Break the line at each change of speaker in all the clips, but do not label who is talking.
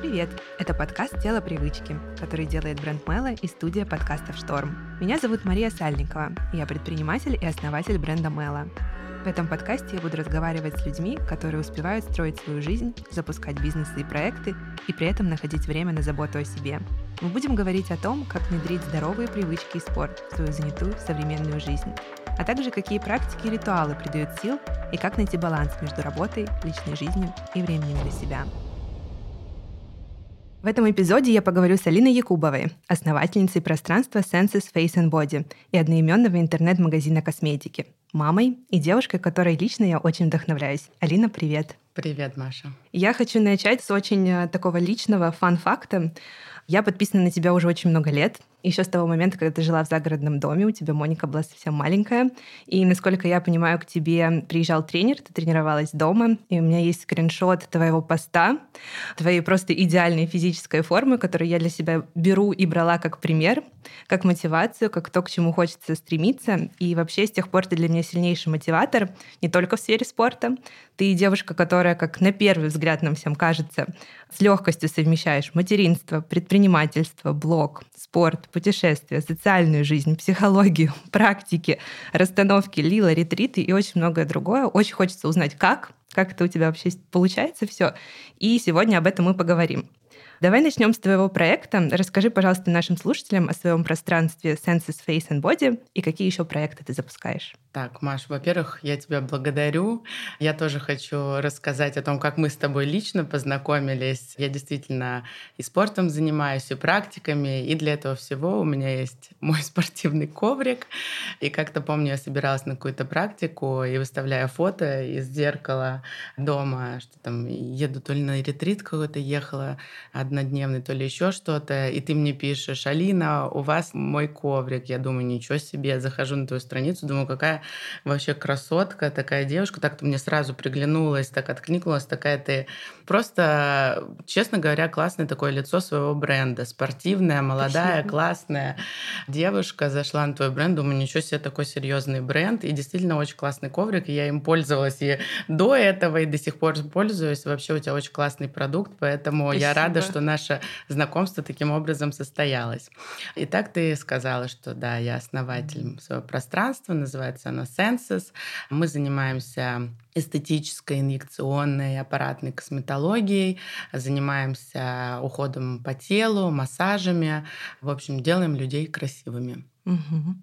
Привет! Это подкаст «Тело привычки», который делает бренд Мэла и студия подкастов «Шторм». Меня зовут Мария Сальникова, я предприниматель и основатель бренда Мэла. В этом подкасте я буду разговаривать с людьми, которые успевают строить свою жизнь, запускать бизнесы и проекты, и при этом находить время на заботу о себе. Мы будем говорить о том, как внедрить здоровые привычки и спорт в свою занятую современную жизнь, а также какие практики и ритуалы придают сил и как найти баланс между работой, личной жизнью и временем для себя. В этом эпизоде я поговорю с Алиной Якубовой, основательницей пространства Senses Face and Body и одноименного интернет-магазина косметики, мамой и девушкой, которой лично я очень вдохновляюсь. Алина, привет!
Привет, Маша.
Я хочу начать с очень э, такого личного фан-факта. Я подписана на тебя уже очень много лет еще с того момента, когда ты жила в загородном доме, у тебя Моника была совсем маленькая. И, насколько я понимаю, к тебе приезжал тренер, ты тренировалась дома, и у меня есть скриншот твоего поста, твоей просто идеальной физической формы, которую я для себя беру и брала как пример, как мотивацию, как то, к чему хочется стремиться. И вообще с тех пор ты для меня сильнейший мотиватор, не только в сфере спорта. Ты девушка, которая, как на первый взгляд нам всем кажется, с легкостью совмещаешь материнство, предпринимательство, блог, спорт, путешествия, социальную жизнь, психологию, практики, расстановки, лила, ретриты и очень многое другое. Очень хочется узнать, как, как это у тебя вообще получается все. И сегодня об этом мы поговорим. Давай начнем с твоего проекта. Расскажи, пожалуйста, нашим слушателям о своем пространстве Senses Face and Body и какие еще проекты ты запускаешь.
Так, Маш, во-первых, я тебя благодарю. Я тоже хочу рассказать о том, как мы с тобой лично познакомились. Я действительно и спортом занимаюсь, и практиками, и для этого всего у меня есть мой спортивный коврик. И как-то помню, я собиралась на какую-то практику и выставляя фото из зеркала дома, что там еду то ли на ретрит какой-то ехала, однодневный, то ли еще что-то, и ты мне пишешь, Алина, у вас мой коврик. Я думаю, ничего себе, я захожу на твою страницу, думаю, какая вообще красотка, такая девушка, так-то мне сразу приглянулась, так откликнулась, такая ты. Просто, честно говоря, классное такое лицо своего бренда, спортивная, молодая, классная девушка, зашла на твой бренд, думаю, ничего себе, такой серьезный бренд, и действительно очень классный коврик, и я им пользовалась и до этого, и до сих пор пользуюсь, вообще у тебя очень классный продукт, поэтому Спасибо. я рада, что что наше знакомство таким образом состоялось. И так ты сказала, что да, я основатель своего пространства, называется оно Senses. Мы занимаемся эстетической, инъекционной, аппаратной косметологией, занимаемся уходом по телу, массажами, в общем, делаем людей красивыми.
Угу.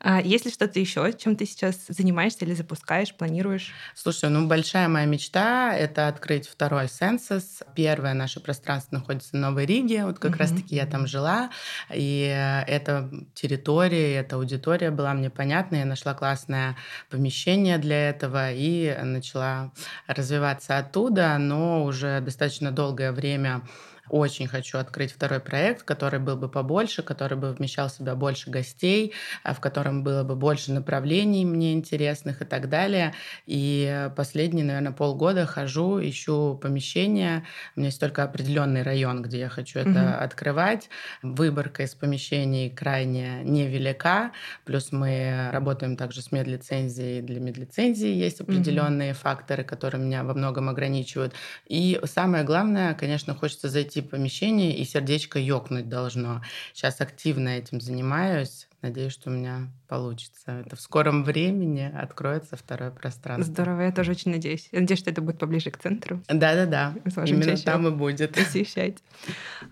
А есть ли что-то еще, чем ты сейчас занимаешься или запускаешь, планируешь?
Слушай, ну большая моя мечта — это открыть второй Сенсус. Первое наше пространство находится в Новой Риге. Вот как угу. раз-таки я там жила. И эта территория, эта аудитория была мне понятна. Я нашла классное помещение для этого и начала развиваться оттуда. Но уже достаточно долгое время очень хочу открыть второй проект, который был бы побольше, который бы вмещал в себя больше гостей, а в котором было бы больше направлений мне интересных и так далее. И последние, наверное, полгода хожу, ищу помещение. У меня есть только определенный район, где я хочу это угу. открывать. Выборка из помещений крайне невелика. Плюс мы работаем также с медлицензией. Для медлицензии есть определенные угу. факторы, которые меня во многом ограничивают. И самое главное, конечно, хочется зайти зайти в помещение, и сердечко ёкнуть должно. Сейчас активно этим занимаюсь. Надеюсь, что у меня получится. Это в скором времени откроется второе пространство.
Здорово, я тоже очень надеюсь. Я надеюсь, что это будет поближе к центру.
Да-да-да. Именно там и будет.
Посещать.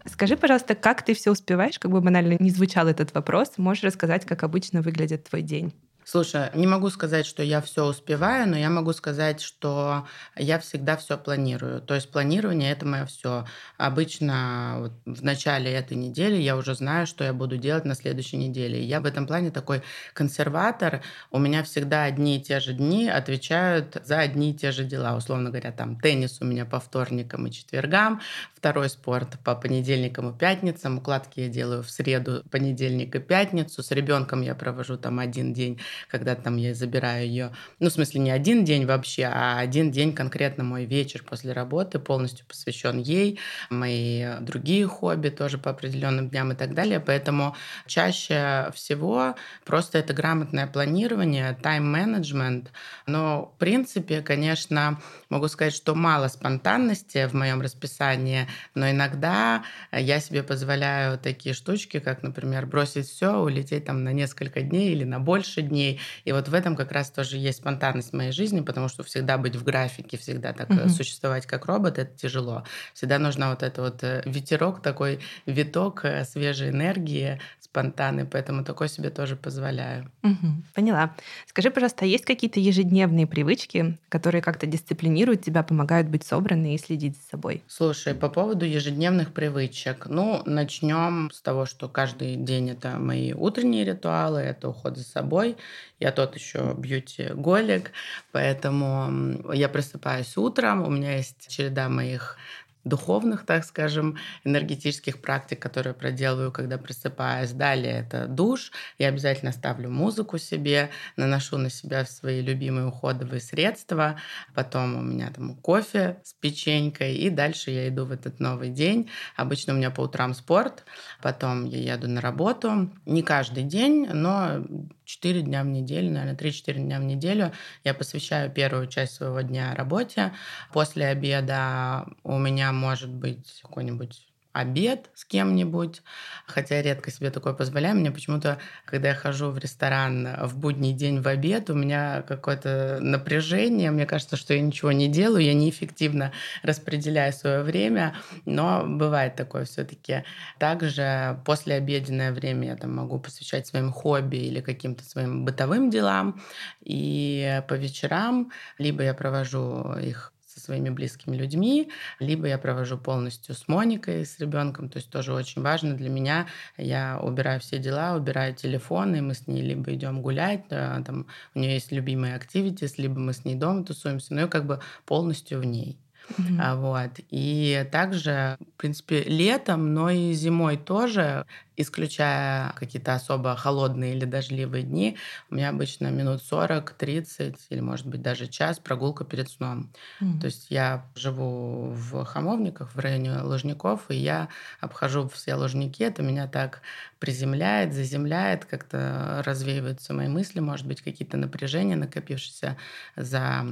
Скажи, пожалуйста, как ты все успеваешь? Как бы банально не звучал этот вопрос, можешь рассказать, как обычно выглядит твой день?
Слушай, не могу сказать, что я все успеваю, но я могу сказать, что я всегда все планирую. То есть планирование это мое все. Обычно вот в начале этой недели я уже знаю, что я буду делать на следующей неделе. Я в этом плане такой консерватор. У меня всегда одни и те же дни отвечают за одни и те же дела. Условно говоря, там теннис у меня по вторникам и четвергам, второй спорт по понедельникам и пятницам, укладки я делаю в среду, понедельник и пятницу. С ребенком я провожу там один день когда там я забираю ее, ну, в смысле, не один день вообще, а один день конкретно мой вечер после работы полностью посвящен ей, мои другие хобби тоже по определенным дням и так далее. Поэтому чаще всего просто это грамотное планирование, тайм-менеджмент. Но, в принципе, конечно, могу сказать, что мало спонтанности в моем расписании, но иногда я себе позволяю такие штучки, как, например, бросить все, улететь там на несколько дней или на больше дней. И вот в этом как раз тоже есть спонтанность в моей жизни, потому что всегда быть в графике, всегда так mm-hmm. существовать как робот, это тяжело. Всегда нужно вот это вот э, ветерок, такой виток э, свежей энергии, спонтанный, поэтому такой себе тоже позволяю.
Угу, поняла. Скажи, пожалуйста, а есть какие-то ежедневные привычки, которые как-то дисциплинируют тебя, помогают быть собранной и следить за собой?
Слушай, по поводу ежедневных привычек. Ну, начнем с того, что каждый день это мои утренние ритуалы, это уход за собой. Я тот еще бьюти-голик, поэтому я просыпаюсь утром, у меня есть череда моих духовных, так скажем, энергетических практик, которые проделываю, когда просыпаюсь. Далее это душ. Я обязательно ставлю музыку себе, наношу на себя свои любимые уходовые средства. Потом у меня там кофе с печенькой. И дальше я иду в этот новый день. Обычно у меня по утрам спорт. Потом я еду на работу. Не каждый день, но 4 дня в неделю, наверное, 3-4 дня в неделю я посвящаю первую часть своего дня работе. После обеда у меня может быть какой-нибудь обед с кем-нибудь, хотя редко себе такое позволяю. Мне почему-то, когда я хожу в ресторан в будний день в обед, у меня какое-то напряжение, мне кажется, что я ничего не делаю, я неэффективно распределяю свое время, но бывает такое все таки Также после обеденное время я там могу посвящать своим хобби или каким-то своим бытовым делам, и по вечерам либо я провожу их своими близкими людьми, либо я провожу полностью с Моникой, с ребенком, то есть тоже очень важно для меня. Я убираю все дела, убираю телефон, и мы с ней либо идем гулять, там у нее есть любимые activities, либо мы с ней дома тусуемся, но я как бы полностью в ней. Mm-hmm. Вот. И также, в принципе, летом, но и зимой тоже, исключая какие-то особо холодные или дождливые дни, у меня обычно минут 40, 30 или, может быть, даже час прогулка перед сном. Mm-hmm. То есть я живу в Хамовниках, в районе Лужников, и я обхожу все Лужники. Это меня так приземляет, заземляет, как-то развеиваются мои мысли, может быть, какие-то напряжения, накопившиеся за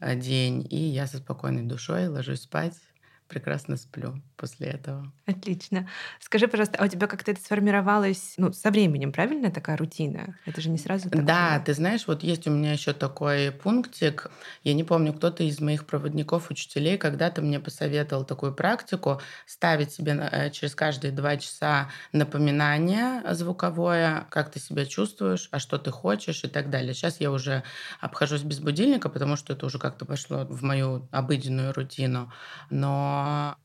день, и я со спокойной душой ложусь спать, прекрасно сплю после этого.
Отлично. Скажи, пожалуйста, а у тебя как-то это сформировалось ну, со временем, правильно, такая рутина? Это же не сразу такое.
Да, ты знаешь, вот есть у меня еще такой пунктик. Я не помню, кто-то из моих проводников, учителей когда-то мне посоветовал такую практику ставить себе э, через каждые два часа напоминание звуковое, как ты себя чувствуешь, а что ты хочешь и так далее. Сейчас я уже обхожусь без будильника, потому что это уже как-то пошло в мою обыденную рутину. Но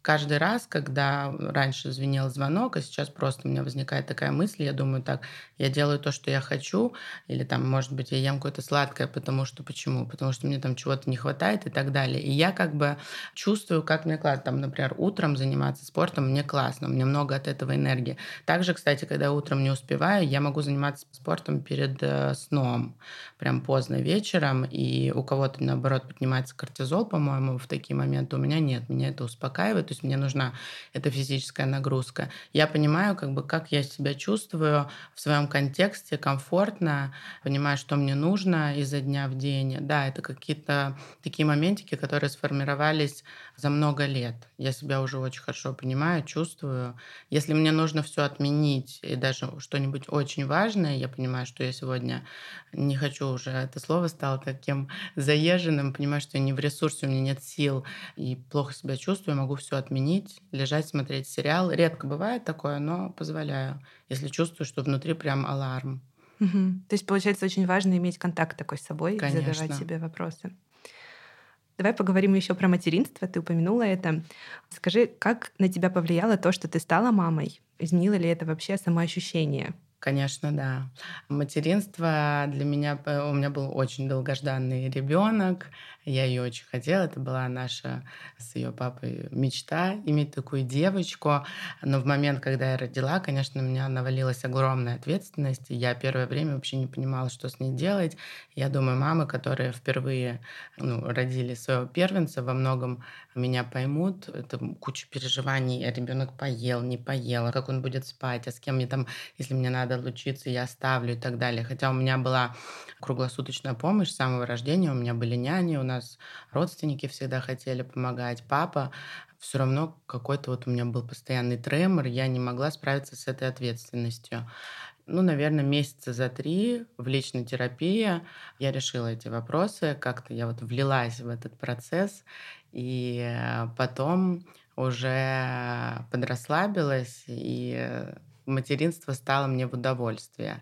каждый раз когда раньше звенел звонок, а сейчас просто у меня возникает такая мысль, я думаю, так, я делаю то, что я хочу, или там, может быть, я ем какое-то сладкое, потому что почему? Потому что мне там чего-то не хватает и так далее. И я как бы чувствую, как мне классно. Там, например, утром заниматься спортом мне классно, мне много от этого энергии. Также, кстати, когда утром не успеваю, я могу заниматься спортом перед э, сном, прям поздно вечером, и у кого-то, наоборот, поднимается кортизол, по-моему, в такие моменты. У меня нет, меня это успокаивает, то есть мне нужна эта физическая нагрузка. Я понимаю, как бы, как я себя чувствую в своем контексте, комфортно, понимаю, что мне нужно изо дня в день. Да, это какие-то такие моментики, которые сформировались за много лет. Я себя уже очень хорошо понимаю, чувствую. Если мне нужно все отменить и даже что-нибудь очень важное, я понимаю, что я сегодня не хочу уже, это слово стало таким заезженным, понимаю, что я не в ресурсе, у меня нет сил и плохо себя чувствую, могу все отменить, лежать, смотреть сериал. Редко бывает такое, но позволяю, если чувствую, что внутри прям аларм.
Угу. То есть, получается, очень важно иметь контакт такой с собой Конечно. и задавать себе вопросы. Давай поговорим еще про материнство. Ты упомянула это. Скажи, как на тебя повлияло то, что ты стала мамой? Изменило ли это вообще самоощущение?
Конечно, да. Материнство для меня, у меня был очень долгожданный ребенок. Я ее очень хотела. Это была наша с ее папой мечта иметь такую девочку. Но в момент, когда я родила, конечно, у меня навалилась огромная ответственность. Я первое время вообще не понимала, что с ней делать. Я думаю, мамы, которые впервые ну, родили своего первенца, во многом меня поймут. Это куча переживаний. Ребенок поел, не поел, как он будет спать, а с кем мне там, если мне надо лучиться, я оставлю и так далее. Хотя у меня была круглосуточная помощь с самого рождения. У меня были няни, у нас родственники всегда хотели помогать, папа. Все равно какой-то вот у меня был постоянный тремор, я не могла справиться с этой ответственностью. Ну, наверное, месяца за три в личной терапии я решила эти вопросы, как-то я вот влилась в этот процесс, и потом уже подрасслабилась, и материнство стало мне в удовольствие.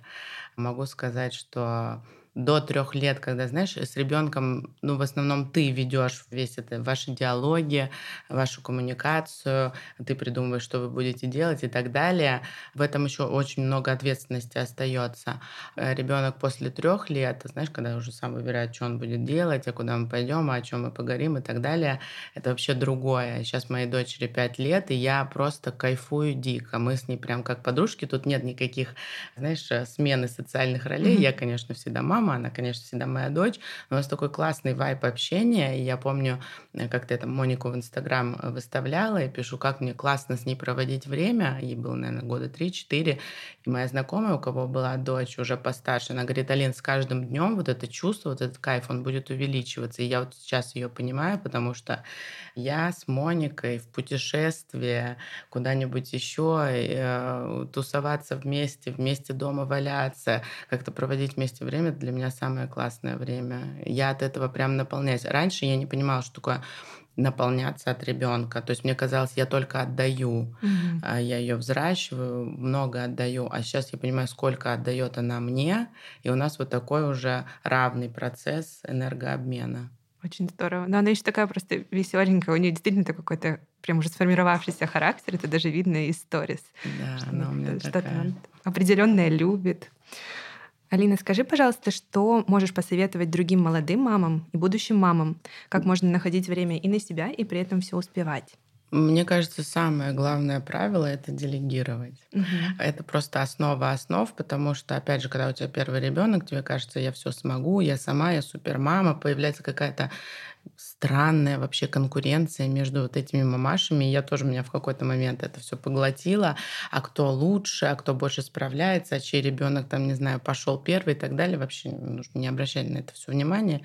Могу сказать, что до трех лет, когда, знаешь, с ребенком, ну, в основном ты ведешь весь это, ваши диалоги, вашу коммуникацию, ты придумываешь, что вы будете делать и так далее. В этом еще очень много ответственности остается. Э, Ребенок после трех лет, знаешь, когда уже сам выбирает, что он будет делать, а куда мы пойдем, а о чем мы поговорим и так далее, это вообще другое. Сейчас моей дочери пять лет, и я просто кайфую дико. Мы с ней прям как подружки, тут нет никаких, знаешь, э, смены социальных ролей. Mm-hmm. Я, конечно, всегда мама, мама, она, конечно, всегда моя дочь. У нас такой классный вайп общения. И я помню, э, как ты там Монику в Инстаграм э, выставляла, и пишу, как мне классно с ней проводить время. Ей было, наверное, года 3-4. И моя знакомая, у кого была дочь уже постарше, она говорит, Алин, с каждым днем вот это чувство, вот этот кайф, он будет увеличиваться. И я вот сейчас ее понимаю, потому что я с Моникой в путешествие куда-нибудь еще, э, тусоваться вместе, вместе дома валяться, как-то проводить вместе время для меня самое классное время. Я от этого прям наполняюсь. Раньше я не понимала, что такое наполняться от ребенка. То есть мне казалось, я только отдаю, mm-hmm. я ее взращиваю, много отдаю, а сейчас я понимаю, сколько отдает она мне, и у нас вот такой уже равный процесс энергообмена.
Очень здорово. Но она еще такая просто веселенькая. У нее действительно такой какой-то прям уже сформировавшийся характер. Это даже видно из сторис.
Да, что она у меня
что-то определенное любит. Алина, скажи, пожалуйста, что можешь посоветовать другим молодым мамам и будущим мамам? Как можно находить время и на себя, и при этом все успевать?
Мне кажется, самое главное правило это делегировать. Угу. Это просто основа основ, потому что, опять же, когда у тебя первый ребенок, тебе кажется, я все смогу, я сама, я супермама, появляется какая-то странная вообще конкуренция между вот этими мамашами. Я тоже меня в какой-то момент это все поглотила. А кто лучше, а кто больше справляется, а чей ребенок там, не знаю, пошел первый и так далее. Вообще нужно не обращать на это все внимание.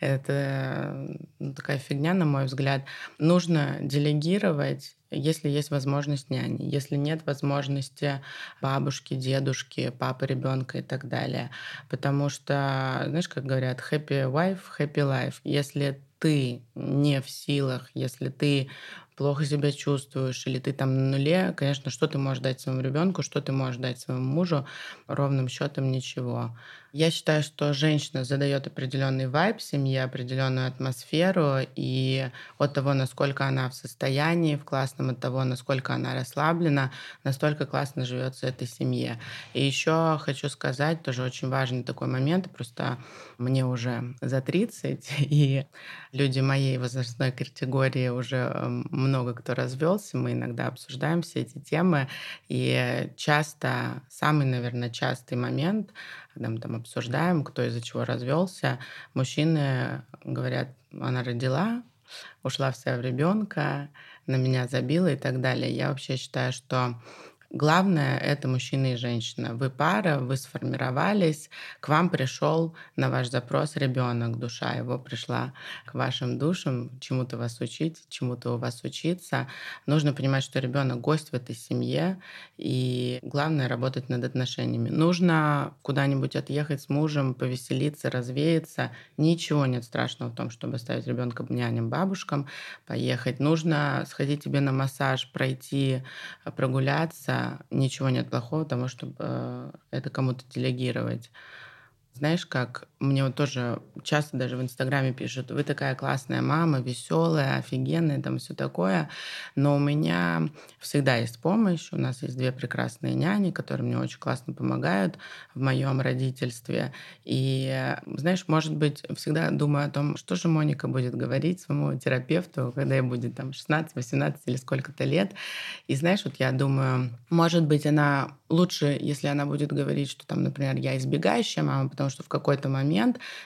Это ну, такая фигня, на мой взгляд. Нужно делегировать если есть возможность няни, если нет возможности бабушки, дедушки, папы ребенка и так далее. Потому что, знаешь, как говорят, happy wife, happy life. Если ты не в силах, если ты плохо себя чувствуешь, или ты там на нуле, конечно, что ты можешь дать своему ребенку, что ты можешь дать своему мужу, ровным счетом ничего. Я считаю, что женщина задает определенный вайб семье, определенную атмосферу, и от того, насколько она в состоянии, в классном, от того, насколько она расслаблена, настолько классно живется этой семье. И еще хочу сказать, тоже очень важный такой момент, просто мне уже за 30, и люди моей возрастной категории уже эм, много кто развелся, мы иногда обсуждаем все эти темы, и часто, самый, наверное, частый момент, когда мы там обсуждаем, кто из-за чего развелся, мужчины говорят, она родила, ушла вся в ребенка, на меня забила и так далее. Я вообще считаю, что Главное — это мужчина и женщина. Вы пара, вы сформировались, к вам пришел на ваш запрос ребенок, душа его пришла к вашим душам, чему-то вас учить, чему-то у вас учиться. Нужно понимать, что ребенок гость в этой семье, и главное — работать над отношениями. Нужно куда-нибудь отъехать с мужем, повеселиться, развеяться. Ничего нет страшного в том, чтобы оставить ребенка няням, бабушкам, поехать. Нужно сходить тебе на массаж, пройти, прогуляться, ничего нет плохого того, чтобы э, это кому-то делегировать. Знаешь, как мне вот тоже часто даже в Инстаграме пишут, вы такая классная мама, веселая, офигенная, там все такое. Но у меня всегда есть помощь. У нас есть две прекрасные няни, которые мне очень классно помогают в моем родительстве. И, знаешь, может быть, всегда думаю о том, что же Моника будет говорить своему терапевту, когда ей будет там 16, 18 или сколько-то лет. И знаешь, вот я думаю, может быть, она лучше, если она будет говорить, что там, например, я избегающая мама, потому что в какой-то момент,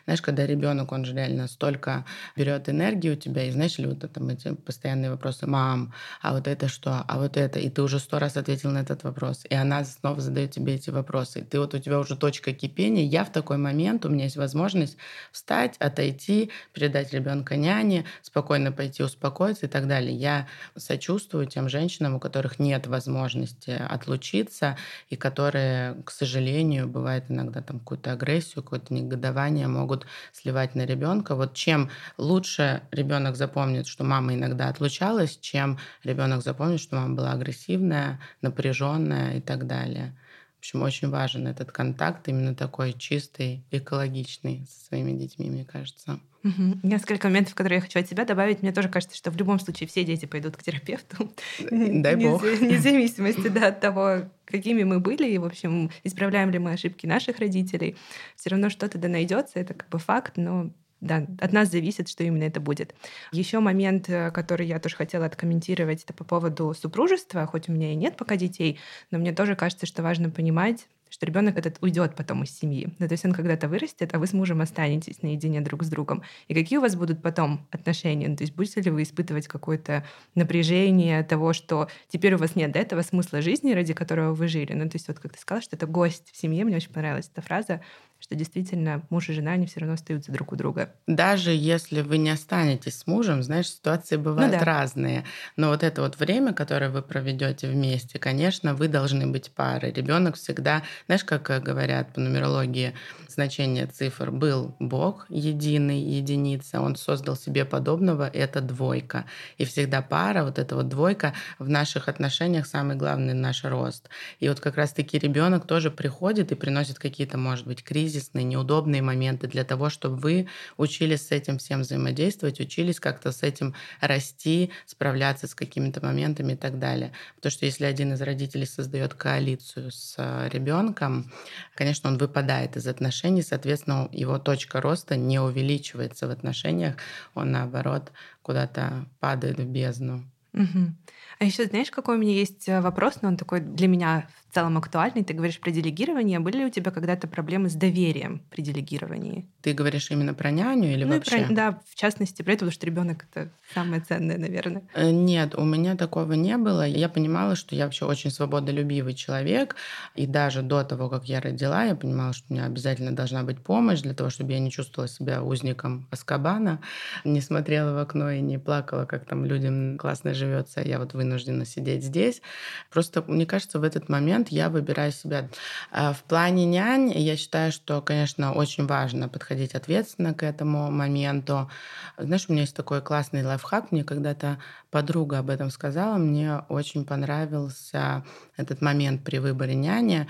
знаешь, когда ребенок, он же реально столько берет энергию у тебя, и знаешь ли, вот это, эти постоянные вопросы, мам, а вот это что, а вот это, и ты уже сто раз ответил на этот вопрос, и она снова задает тебе эти вопросы, и ты вот у тебя уже точка кипения, я в такой момент, у меня есть возможность встать, отойти, передать ребенка няне, спокойно пойти успокоиться и так далее. Я сочувствую тем женщинам, у которых нет возможности отлучиться, и которые, к сожалению, бывает иногда там какую-то агрессию, какое-то негодование могут сливать на ребенка. Вот чем лучше ребенок запомнит, что мама иногда отлучалась, чем ребенок запомнит, что мама была агрессивная, напряженная и так далее. В общем, очень важен этот контакт, именно такой чистый, экологичный со своими детьми, мне кажется.
Угу. Несколько моментов, которые я хочу от тебя добавить. Мне тоже кажется, что в любом случае все дети пойдут к терапевту.
Дай бог.
Вне зависимости да, от того, какими мы были, и, в общем, исправляем ли мы ошибки наших родителей. Все равно что-то да найдется, это как бы факт, но да, от нас зависит, что именно это будет. Еще момент, э, который я тоже хотела откомментировать, это по поводу супружества. Хоть у меня и нет пока детей, но мне тоже кажется, что важно понимать, что ребенок этот уйдет потом из семьи. Ну, то есть он когда-то вырастет, а вы с мужем останетесь наедине друг с другом. И какие у вас будут потом отношения? Ну, то есть будете ли вы испытывать какое-то напряжение того, что теперь у вас нет до этого смысла жизни, ради которого вы жили? Ну, то есть вот как ты сказала, что это гость в семье, мне очень понравилась эта фраза, что действительно муж и жена, они все равно остаются друг у друга.
Даже если вы не останетесь с мужем, знаешь, ситуации ну бывают ну, да. разные. Но вот это вот время, которое вы проведете вместе, конечно, вы должны быть парой. Ребенок всегда, знаешь, как говорят по нумерологии, значение цифр был Бог единый, единица, он создал себе подобного, это двойка. И всегда пара, вот эта вот двойка в наших отношениях самый главный наш рост. И вот как раз-таки ребенок тоже приходит и приносит какие-то, может быть, кризисы, кризисные, неудобные моменты для того, чтобы вы учились с этим всем взаимодействовать, учились как-то с этим расти, справляться с какими-то моментами и так далее. Потому что если один из родителей создает коалицию с э, ребенком, конечно, он выпадает из отношений, соответственно, его точка роста не увеличивается в отношениях, он наоборот куда-то падает в бездну.
Угу. А еще знаешь, какой у меня есть э, вопрос, но он такой для меня в целом актуальный. Ты говоришь про делегирование. Были ли у тебя когда-то проблемы с доверием при делегировании?
Ты говоришь именно про няню или
ну,
вообще?
Про, да, в частности, про это, потому что ребенок это самое ценное, наверное.
Э, нет, у меня такого не было. Я понимала, что я вообще очень свободолюбивый человек. И даже до того, как я родила, я понимала, что у меня обязательно должна быть помощь для того, чтобы я не чувствовала себя узником Аскабана, не смотрела в окно и не плакала, как там людям классно живется. Я вот вынуждена сидеть здесь. Просто, мне кажется, в этот момент момент я выбираю себя. А в плане нянь я считаю, что, конечно, очень важно подходить ответственно к этому моменту. Знаешь, у меня есть такой классный лайфхак. Мне когда-то подруга об этом сказала. Мне очень понравился этот момент при выборе няни.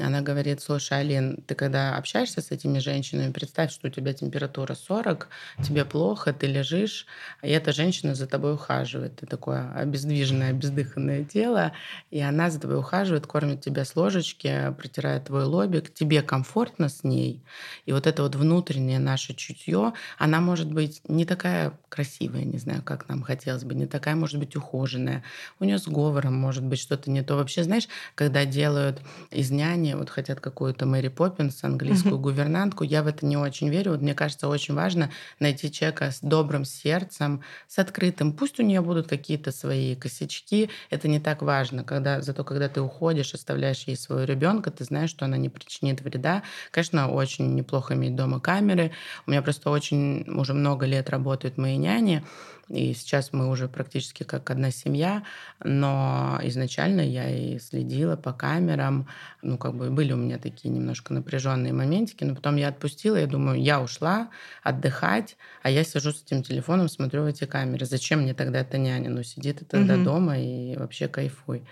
Она говорит, слушай, Алин, ты когда общаешься с этими женщинами, представь, что у тебя температура 40, тебе плохо, ты лежишь, и эта женщина за тобой ухаживает. Ты такое обездвиженное, бездыханное тело, и она за тобой ухаживает, кормит тебя с ложечки, протирает твой лобик, тебе комфортно с ней. И вот это вот внутреннее наше чутье, она может быть не такая красивая, не знаю, как нам хотелось бы, не такая, может быть, ухоженная. У нее с говором может быть что-то не то. Вообще, знаешь, когда делают из няни воспитание, вот хотят какую-то Мэри Поппинс, английскую угу. гувернантку. Я в это не очень верю. Вот мне кажется, очень важно найти человека с добрым сердцем, с открытым. Пусть у нее будут какие-то свои косячки, это не так важно. Когда, зато когда ты уходишь, оставляешь ей своего ребенка, ты знаешь, что она не причинит вреда. Конечно, очень неплохо иметь дома камеры. У меня просто очень уже много лет работают мои няни. И сейчас мы уже практически как одна семья, но изначально я и следила по камерам. Ну, как бы были у меня такие немножко напряженные моментики, но потом я отпустила, я думаю, я ушла отдыхать, а я сижу с этим телефоном, смотрю в эти камеры. Зачем мне тогда эта няня? Ну, сиди ты тогда угу. дома и вообще кайфуй.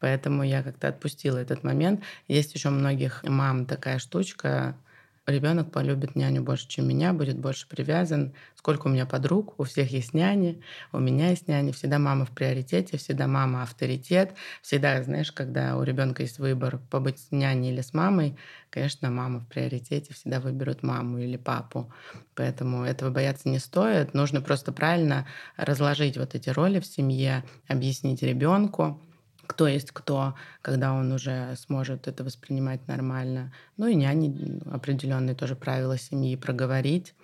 Поэтому я как-то отпустила этот момент. Есть еще у многих мам такая штучка, ребенок полюбит няню больше, чем меня, будет больше привязан. Сколько у меня подруг, у всех есть няни, у меня есть няни, всегда мама в приоритете, всегда мама авторитет. Всегда, знаешь, когда у ребенка есть выбор побыть с няней или с мамой, конечно, мама в приоритете, всегда выберут маму или папу. Поэтому этого бояться не стоит. Нужно просто правильно разложить вот эти роли в семье, объяснить ребенку, кто есть кто, когда он уже сможет это воспринимать нормально. Ну и няни определенные тоже правила семьи проговорить.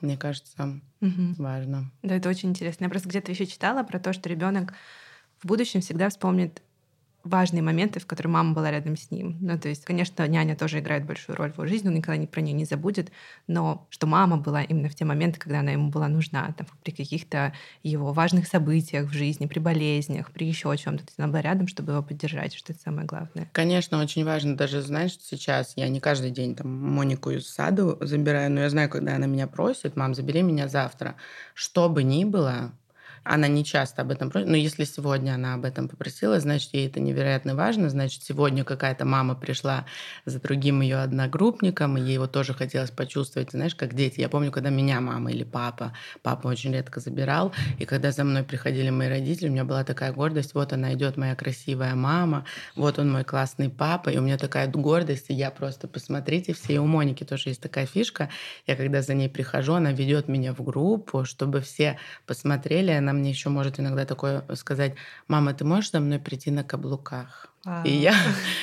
Мне кажется, угу. важно.
Да, это очень интересно. Я просто где-то еще читала про то, что ребенок в будущем всегда вспомнит важные моменты, в которые мама была рядом с ним. Ну, то есть, конечно, няня тоже играет большую роль в его жизни, он никогда про нее не забудет, но что мама была именно в те моменты, когда она ему была нужна, там, при каких-то его важных событиях в жизни, при болезнях, при еще чем-то. Она была рядом, чтобы его поддержать, что это самое главное.
Конечно, очень важно. Даже, знаешь, сейчас я не каждый день там Монику из саду забираю, но я знаю, когда она меня просит, мам, забери меня завтра. Что бы ни было, она не часто об этом просит, но если сегодня она об этом попросила, значит, ей это невероятно важно, значит, сегодня какая-то мама пришла за другим ее одногруппником, и ей его тоже хотелось почувствовать, знаешь, как дети. Я помню, когда меня мама или папа, папа очень редко забирал, и когда за мной приходили мои родители, у меня была такая гордость, вот она идет, моя красивая мама, вот он мой классный папа, и у меня такая гордость, и я просто, посмотрите, все, и у Моники тоже есть такая фишка, я когда за ней прихожу, она ведет меня в группу, чтобы все посмотрели, она мне еще может иногда такое сказать, мама, ты можешь за мной прийти на каблуках? И я,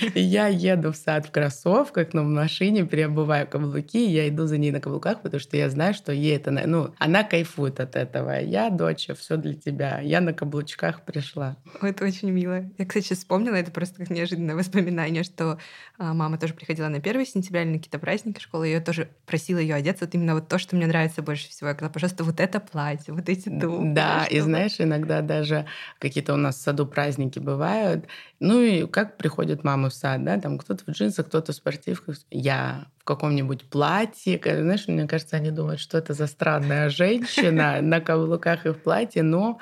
и я еду в сад в кроссовках, но в машине переобуваю каблуки, и я иду за ней на каблуках, потому что я знаю, что ей это... Ну, она кайфует от этого. Я, доча, все для тебя. Я на каблучках пришла.
Это очень мило. Я, кстати, сейчас вспомнила, это просто как неожиданное воспоминание, что а, мама тоже приходила на 1 сентября или на какие-то праздники школы, и я тоже просила ее одеться. Вот именно вот то, что мне нравится больше всего. Я говорила, пожалуйста, вот это платье, вот эти туфли.
Да, и знаешь, иногда даже какие-то у нас в саду праздники бывают, ну и как приходят мамы в сад, да, там кто-то в джинсах, кто-то в спортивках. Я в каком-нибудь платье. Знаешь, мне кажется, они думают, что это за странная женщина на каблуках и в платье, но...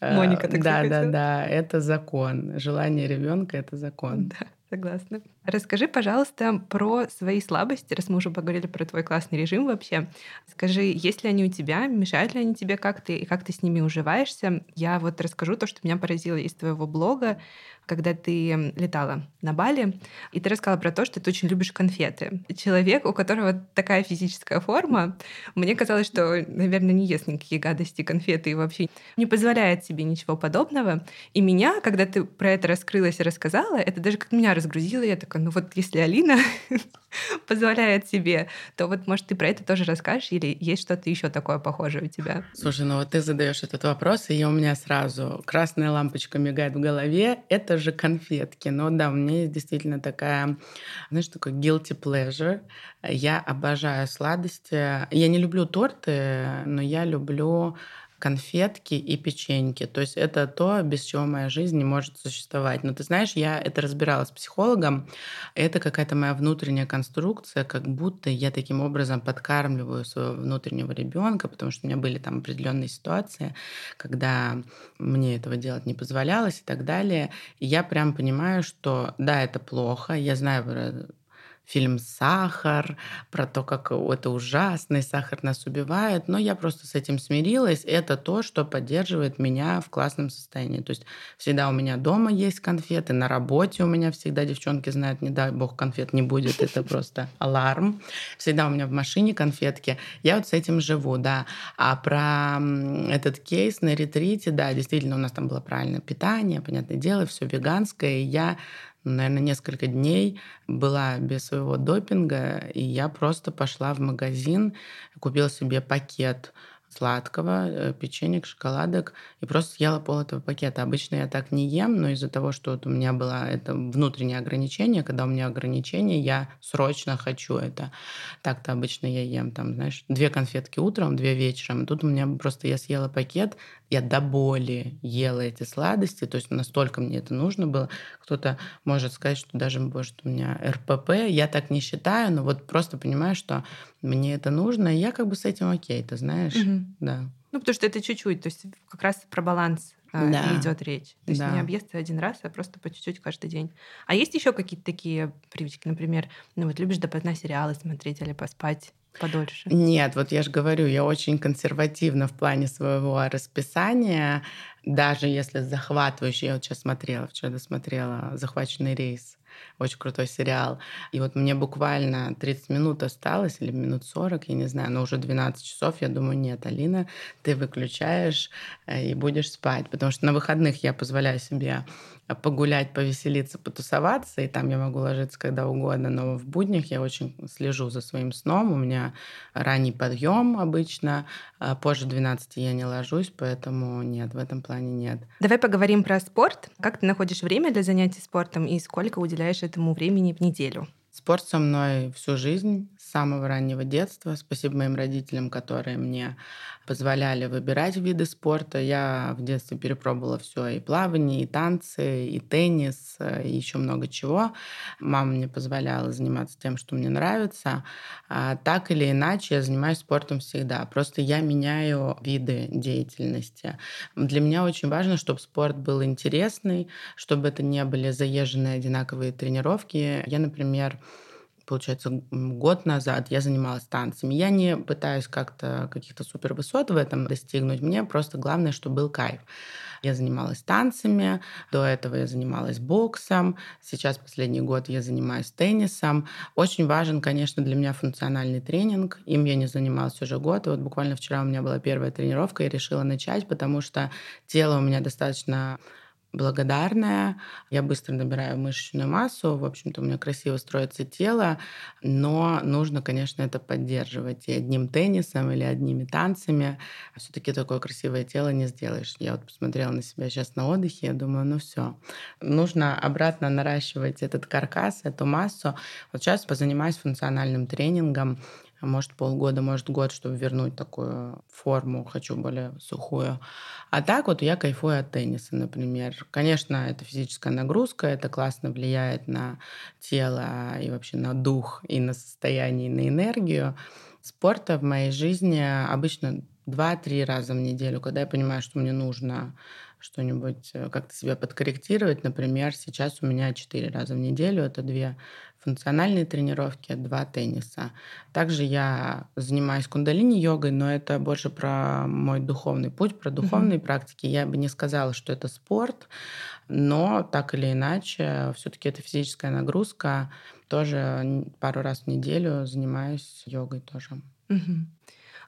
Э, Моника так
Да, да, да, это закон. Желание ребенка это закон.
Да. Согласна. Расскажи, пожалуйста, про свои слабости, раз мы уже поговорили про твой классный режим вообще. Скажи, есть ли они у тебя, мешают ли они тебе как-то, и как ты с ними уживаешься? Я вот расскажу то, что меня поразило из твоего блога когда ты летала на Бали, и ты рассказала про то, что ты очень любишь конфеты. Человек, у которого такая физическая форма, мне казалось, что, наверное, не ест никакие гадости, конфеты и вообще не позволяет себе ничего подобного. И меня, когда ты про это раскрылась и рассказала, это даже как меня разгрузило. Я такая, ну вот если Алина позволяет себе, то вот, может, ты про это тоже расскажешь, или есть что-то еще такое похожее у тебя?
Слушай, ну вот ты задаешь этот вопрос, и у меня сразу красная лампочка мигает в голове. Это же конфетки. Но да, у меня есть действительно такая, знаешь, такой guilty pleasure. Я обожаю сладости. Я не люблю торты, но я люблю конфетки и печеньки. То есть это то, без чего моя жизнь не может существовать. Но ты знаешь, я это разбирала с психологом. Это какая-то моя внутренняя конструкция, как будто я таким образом подкармливаю своего внутреннего ребенка, потому что у меня были там определенные ситуации, когда мне этого делать не позволялось и так далее. И я прям понимаю, что да, это плохо. Я знаю фильм «Сахар», про то, как это ужасный сахар нас убивает, но я просто с этим смирилась. Это то, что поддерживает меня в классном состоянии. То есть всегда у меня дома есть конфеты, на работе у меня всегда девчонки знают, не дай бог конфет не будет, это просто аларм. Всегда у меня в машине конфетки. Я вот с этим живу, да. А про этот кейс на ретрите, да, действительно, у нас там было правильное питание, понятное дело, все веганское, и я наверное, несколько дней была без своего допинга, и я просто пошла в магазин, купила себе пакет сладкого, э, печенек, шоколадок, и просто съела пол этого пакета. Обычно я так не ем, но из-за того, что вот у меня было это внутреннее ограничение, когда у меня ограничение, я срочно хочу это. Так-то обычно я ем, там, знаешь, две конфетки утром, две вечером. Тут у меня просто я съела пакет, я до боли ела эти сладости, то есть настолько мне это нужно было. Кто-то может сказать, что даже, может, у меня РПП, я так не считаю, но вот просто понимаю, что мне это нужно, и я как бы с этим окей, ты знаешь, угу. да.
Ну, потому что это чуть-чуть, то есть как раз про баланс а, да. идет речь. То есть да. не объезд один раз, а просто по чуть-чуть каждый день. А есть еще какие-то такие привычки, например, ну вот любишь допоздна сериалы смотреть или поспать? подольше?
Нет, вот я же говорю, я очень консервативна в плане своего расписания, даже если захватывающий, я вот сейчас смотрела, вчера досмотрела «Захваченный рейс», очень крутой сериал. И вот мне буквально 30 минут осталось, или минут 40, я не знаю, но уже 12 часов. Я думаю, нет, Алина, ты выключаешь э, и будешь спать. Потому что на выходных я позволяю себе погулять, повеселиться, потусоваться, и там я могу ложиться когда угодно, но в буднях я очень слежу за своим сном. У меня ранний подъем обычно, а позже 12 я не ложусь, поэтому нет, в этом плане нет.
Давай поговорим про спорт. Как ты находишь время для занятий спортом и сколько уделяешь этому времени в неделю?
Спорт со мной всю жизнь, самого раннего детства. Спасибо моим родителям, которые мне позволяли выбирать виды спорта. Я в детстве перепробовала все и плавание, и танцы, и теннис, и еще много чего. Мама мне позволяла заниматься тем, что мне нравится. А так или иначе, я занимаюсь спортом всегда. Просто я меняю виды деятельности. Для меня очень важно, чтобы спорт был интересный, чтобы это не были заезженные одинаковые тренировки. Я, например, получается, год назад я занималась танцами. Я не пытаюсь как-то каких-то супер высот в этом достигнуть. Мне просто главное, чтобы был кайф. Я занималась танцами, до этого я занималась боксом, сейчас последний год я занимаюсь теннисом. Очень важен, конечно, для меня функциональный тренинг. Им я не занималась уже год. И вот буквально вчера у меня была первая тренировка, и решила начать, потому что тело у меня достаточно благодарная, я быстро набираю мышечную массу, в общем-то у меня красиво строится тело, но нужно, конечно, это поддерживать и одним теннисом или одними танцами. все таки такое красивое тело не сделаешь. Я вот посмотрела на себя сейчас на отдыхе, я думаю, ну все, нужно обратно наращивать этот каркас, эту массу. Вот сейчас позанимаюсь функциональным тренингом, а может полгода, может год, чтобы вернуть такую форму, хочу более сухую. А так вот я кайфую от тенниса, например. Конечно, это физическая нагрузка, это классно влияет на тело и вообще на дух, и на состояние, и на энергию. Спорта в моей жизни обычно 2-3 раза в неделю, когда я понимаю, что мне нужно что-нибудь э, как-то себя подкорректировать. Например, сейчас у меня 4 раза в неделю, это две функциональные тренировки, два тенниса. Также я занимаюсь кундалини-йогой, но это больше про мой духовный путь, про духовные mm-hmm. практики. Я бы не сказала, что это спорт, но так или иначе, все-таки это физическая нагрузка. Тоже пару раз в неделю занимаюсь йогой тоже.
Mm-hmm.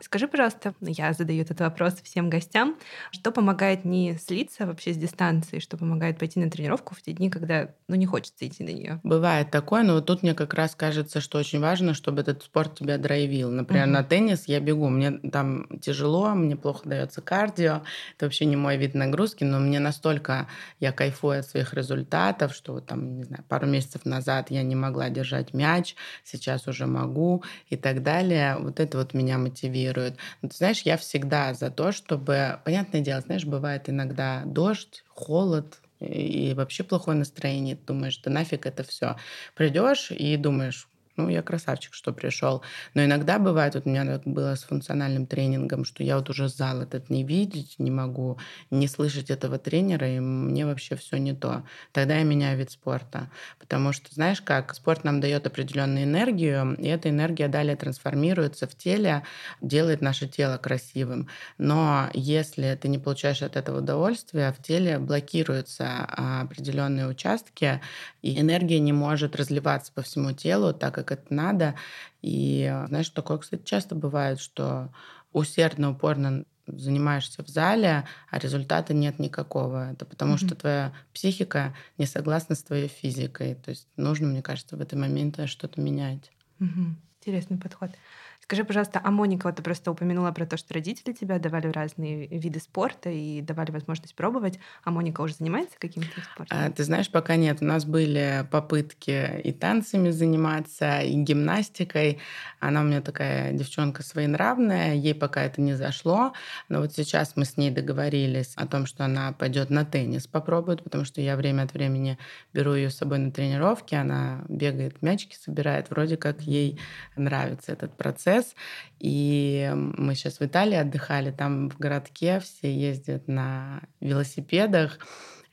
Скажи, пожалуйста, я задаю этот вопрос всем гостям, что помогает не слиться вообще с дистанцией, что помогает пойти на тренировку в те дни, когда ну, не хочется идти на нее?
Бывает такое, но вот тут мне как раз кажется, что очень важно, чтобы этот спорт тебя драйвил. Например, угу. на теннис я бегу, мне там тяжело, мне плохо дается кардио, это вообще не мой вид нагрузки, но мне настолько я кайфую от своих результатов, что вот там, не знаю, пару месяцев назад я не могла держать мяч, сейчас уже могу и так далее. Вот это вот меня мотивирует мотивирует. Но ты знаешь, я всегда за то, чтобы... Понятное дело, знаешь, бывает иногда дождь, холод, и вообще плохое настроение. Думаешь, да нафиг это все. Придешь и думаешь, ну, я красавчик, что пришел. Но иногда бывает, вот у меня так было с функциональным тренингом, что я вот уже зал этот не видеть не могу, не слышать этого тренера, и мне вообще все не то. Тогда я меняю вид спорта. Потому что, знаешь как, спорт нам дает определенную энергию, и эта энергия далее трансформируется в теле, делает наше тело красивым. Но если ты не получаешь от этого удовольствия, в теле блокируются а, определенные участки, и энергия не может разливаться по всему телу, так как это надо. И знаешь, такое, кстати, часто бывает, что усердно, упорно занимаешься в зале, а результата нет никакого. Это потому, mm-hmm. что твоя психика не согласна с твоей физикой. То есть нужно, мне кажется, в этот момент что-то менять.
Mm-hmm. Интересный подход. Скажи, пожалуйста, а Моника, вот ты просто упомянула про то, что родители тебя давали разные виды спорта и давали возможность пробовать. А Моника уже занимается каким-то спортом?
А, ты знаешь, пока нет. У нас были попытки и танцами заниматься, и гимнастикой. Она у меня такая девчонка своенравная, ей пока это не зашло. Но вот сейчас мы с ней договорились о том, что она пойдет на теннис попробует, потому что я время от времени беру ее с собой на тренировки, она бегает, мячики собирает, вроде как ей нравится этот процесс. И мы сейчас в Италии отдыхали, там в городке все ездят на велосипедах,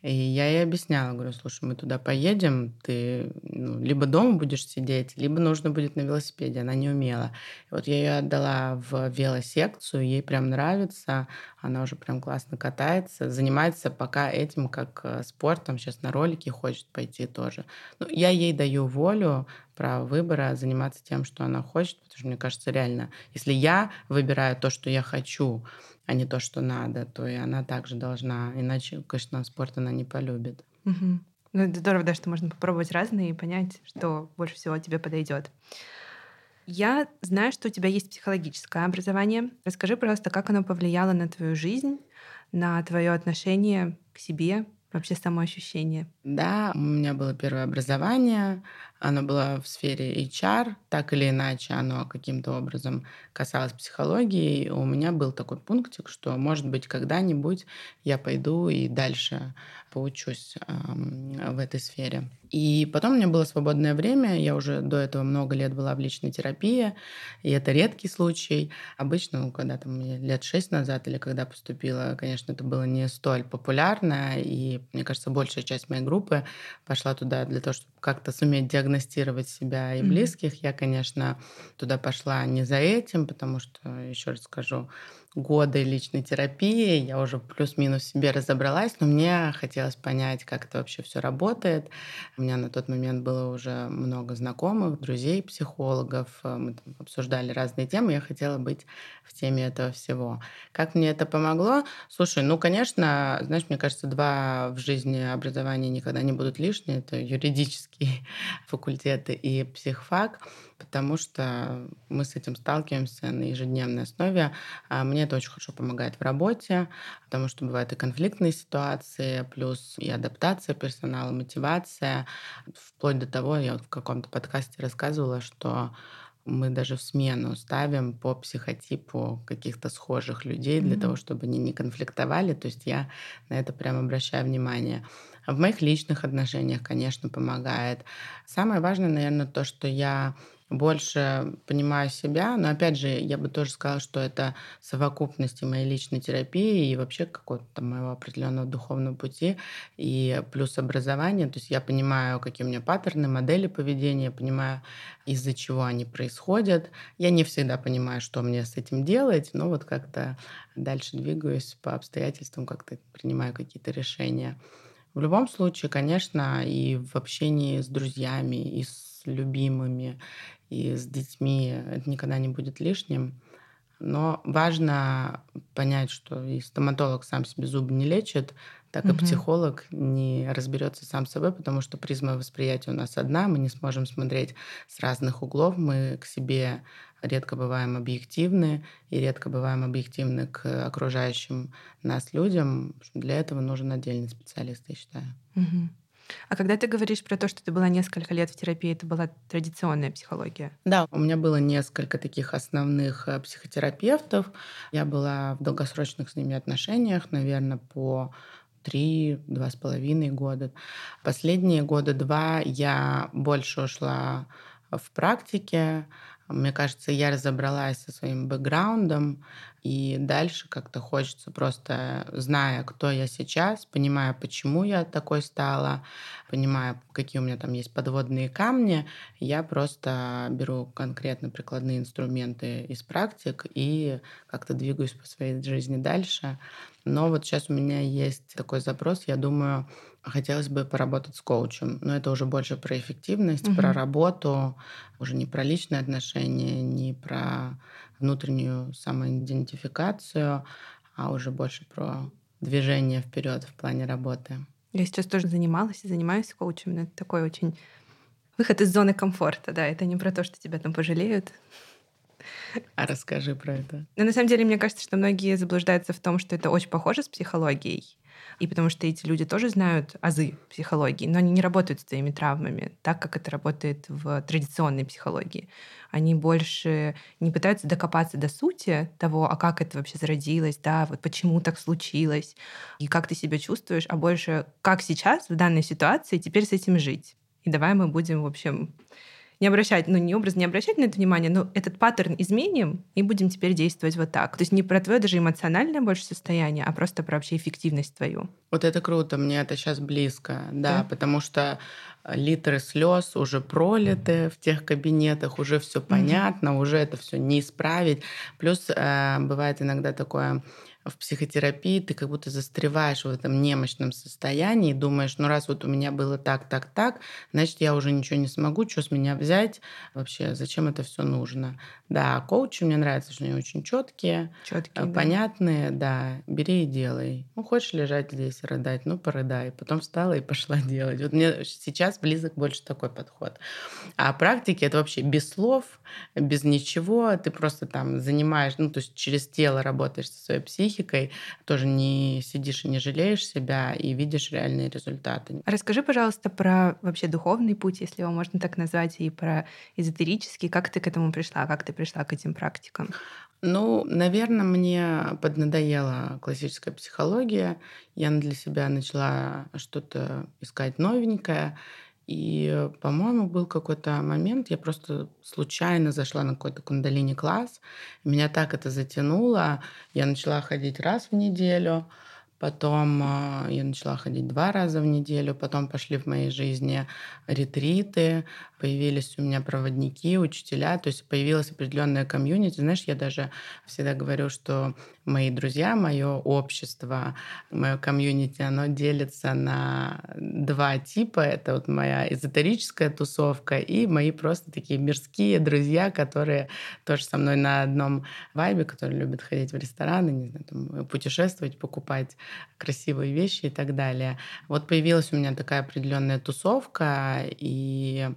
и я ей объясняла, говорю, слушай, мы туда поедем, ты ну, либо дома будешь сидеть, либо нужно будет на велосипеде. Она не умела. И вот я ее отдала в велосекцию, ей прям нравится, она уже прям классно катается, занимается пока этим как э, спортом, сейчас на ролики хочет пойти тоже. Ну, я ей даю волю, право выбора, заниматься тем, что она хочет, потому что мне кажется, реально, если я выбираю то, что я хочу, а не то, что надо, то и она также должна. Иначе, конечно, спорт она не полюбит.
Угу. Ну, это здорово, да, что можно попробовать разные и понять, что больше всего тебе подойдет. Я знаю, что у тебя есть психологическое образование. Расскажи, пожалуйста, как оно повлияло на твою жизнь, на твое отношение к себе, вообще самоощущение?
Да, у меня было первое образование, оно было в сфере HR, так или иначе оно каким-то образом касалось психологии. И у меня был такой пунктик, что, может быть, когда-нибудь я пойду и дальше поучусь в этой сфере. И потом у меня было свободное время, я уже до этого много лет была в личной терапии, и это редкий случай. Обычно, ну, когда там лет шесть назад или когда поступила, конечно, это было не столь популярно, и, мне кажется, большая часть моей группы пошла туда для того, чтобы как-то суметь диагностировать себя и близких. Mm-hmm. Я, конечно, туда пошла не за этим, потому что, еще раз скажу, годы личной терапии, я уже плюс-минус себе разобралась, но мне хотелось понять, как это вообще все работает. У меня на тот момент было уже много знакомых, друзей, психологов, э, мы там обсуждали разные темы, я хотела быть в теме этого всего. Как мне это помогло? Слушай, ну, конечно, знаешь, мне кажется, два в жизни образования никогда не будут лишние, это юридические факультеты и психфак потому что мы с этим сталкиваемся на ежедневной основе. А мне это очень хорошо помогает в работе, потому что бывают и конфликтные ситуации, плюс и адаптация персонала, мотивация. Вплоть до того, я вот в каком-то подкасте рассказывала, что мы даже в смену ставим по психотипу каких-то схожих людей для mm-hmm. того, чтобы они не конфликтовали. То есть я на это прям обращаю внимание. В моих личных отношениях, конечно, помогает. Самое важное, наверное, то, что я больше понимаю себя. Но опять же, я бы тоже сказала, что это совокупность моей личной терапии и вообще какого-то моего определенного духовного пути и плюс образование. То есть я понимаю, какие у меня паттерны, модели поведения, понимаю, из-за чего они происходят. Я не всегда понимаю, что мне с этим делать, но вот как-то дальше двигаюсь по обстоятельствам, как-то принимаю какие-то решения. В любом случае, конечно, и в общении с друзьями, и с любимыми, и с детьми это никогда не будет лишним. Но важно понять, что и стоматолог сам себе зубы не лечит, так угу. и психолог не разберется сам собой, потому что призма восприятия у нас одна, мы не сможем смотреть с разных углов, мы к себе редко бываем объективны и редко бываем объективны к окружающим нас людям. Для этого нужен отдельный специалист, я считаю.
Угу. А когда ты говоришь про то, что ты была несколько лет в терапии, это была традиционная психология?
Да, у меня было несколько таких основных э, психотерапевтов. Я была в долгосрочных с ними отношениях, наверное, по три, два с половиной года. Последние года два я больше ушла в практике. Мне кажется, я разобралась со своим бэкграундом, и дальше как-то хочется просто, зная, кто я сейчас, понимая, почему я такой стала, понимая, какие у меня там есть подводные камни, я просто беру конкретно прикладные инструменты из практик и как-то двигаюсь по своей жизни дальше. Но вот сейчас у меня есть такой запрос, я думаю, хотелось бы поработать с коучем. Но это уже больше про эффективность, угу. про работу, уже не про личные отношения, не про внутреннюю самоидентификацию, а уже больше про движение вперед в плане работы.
Я сейчас тоже занималась и занимаюсь коучем, но это такой очень выход из зоны комфорта, да, это не про то, что тебя там пожалеют.
А расскажи про это.
Но на самом деле, мне кажется, что многие заблуждаются в том, что это очень похоже с психологией. И потому что эти люди тоже знают азы психологии, но они не работают с твоими травмами так, как это работает в традиционной психологии. Они больше не пытаются докопаться до сути того, а как это вообще зародилось, да, вот почему так случилось, и как ты себя чувствуешь, а больше как сейчас в данной ситуации теперь с этим жить. И давай мы будем, в общем, не обращать, ну, не образ, не обращать на это внимание, но этот паттерн изменим и будем теперь действовать вот так. То есть не про твое даже эмоциональное больше состояние, а просто про вообще эффективность твою.
Вот это круто, мне это сейчас близко, да, да? потому что э, литры слез уже пролиты в тех кабинетах, уже все понятно, mm-hmm. уже это все не исправить. Плюс э, бывает иногда такое в психотерапии ты как будто застреваешь в этом немощном состоянии и думаешь, ну раз вот у меня было так, так, так, значит, я уже ничего не смогу, что с меня взять вообще, зачем это все нужно. Да, коучи мне нравятся, что они очень четкие, четкие понятные, да. да, бери и делай. Ну, хочешь лежать здесь рыдать, ну, порыдай. Потом встала и пошла делать. Вот мне сейчас близок больше такой подход. А практики это вообще без слов, без ничего, ты просто там занимаешь, ну, то есть через тело работаешь со своей психикой, психикой, тоже не сидишь и не жалеешь себя и видишь реальные результаты.
Расскажи, пожалуйста, про вообще духовный путь, если его можно так назвать, и про эзотерический. Как ты к этому пришла? Как ты пришла к этим практикам?
Ну, наверное, мне поднадоела классическая психология. Я для себя начала что-то искать новенькое. И, по-моему, был какой-то момент, я просто случайно зашла на какой-то кундалини-класс. Меня так это затянуло. Я начала ходить раз в неделю. Потом а, я начала ходить два раза в неделю, потом пошли в моей жизни ретриты, появились у меня проводники, учителя, то есть появилась определенная комьюнити. Знаешь, я даже всегда говорю, что мои друзья, мое общество, мое комьюнити, оно делится на два типа. Это вот моя эзотерическая тусовка и мои просто такие мирские друзья, которые тоже со мной на одном вайбе, которые любят ходить в рестораны, не знаю, там, путешествовать, покупать красивые вещи и так далее. Вот появилась у меня такая определенная тусовка, и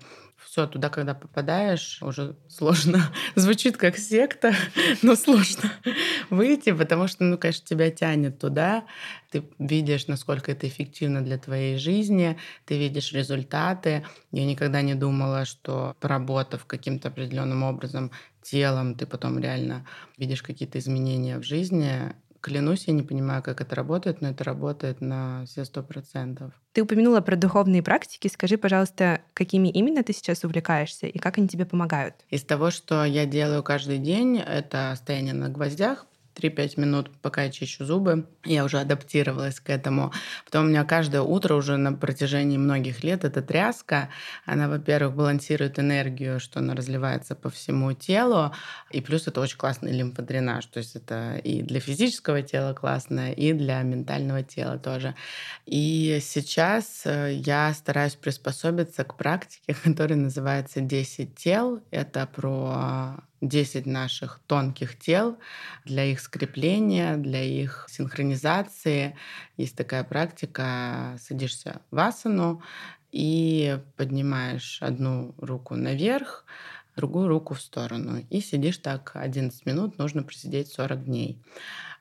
все, туда, когда попадаешь, уже сложно. Звучит как секта, но сложно выйти, потому что, ну, конечно, тебя тянет туда. Ты видишь, насколько это эффективно для твоей жизни, ты видишь результаты. Я никогда не думала, что поработав каким-то определенным образом телом, ты потом реально видишь какие-то изменения в жизни. Клянусь, я не понимаю, как это работает, но это работает на все сто процентов.
Ты упомянула про духовные практики. Скажи, пожалуйста, какими именно ты сейчас увлекаешься и как они тебе помогают?
Из того, что я делаю каждый день, это стояние на гвоздях, 3-5 минут, пока я чищу зубы. Я уже адаптировалась к этому. Потом у меня каждое утро уже на протяжении многих лет эта тряска, она, во-первых, балансирует энергию, что она разливается по всему телу, и плюс это очень классный лимфодренаж, то есть это и для физического тела классно, и для ментального тела тоже. И сейчас э, я стараюсь приспособиться к практике, которая называется «10 тел». Это про 10 наших тонких тел для их скрепления, для их синхронизации. Есть такая практика, садишься в асану и поднимаешь одну руку наверх, другую руку в сторону. И сидишь так 11 минут, нужно просидеть 40 дней.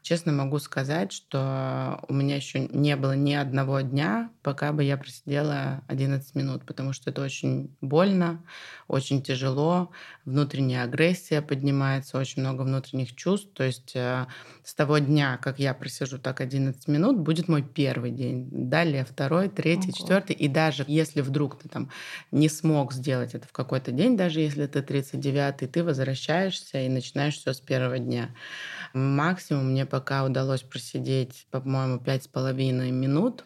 Честно могу сказать, что у меня еще не было ни одного дня, пока бы я просидела 11 минут, потому что это очень больно, очень тяжело, внутренняя агрессия поднимается, очень много внутренних чувств. То есть э, с того дня, как я просижу так 11 минут, будет мой первый день. Далее второй, третий, Ого. четвертый. И даже если вдруг ты там не смог сделать это в какой-то день, даже если ты 39-й, ты возвращаешься и начинаешь все с первого дня. Максимум мне пока удалось просидеть, по-моему, пять с половиной минут,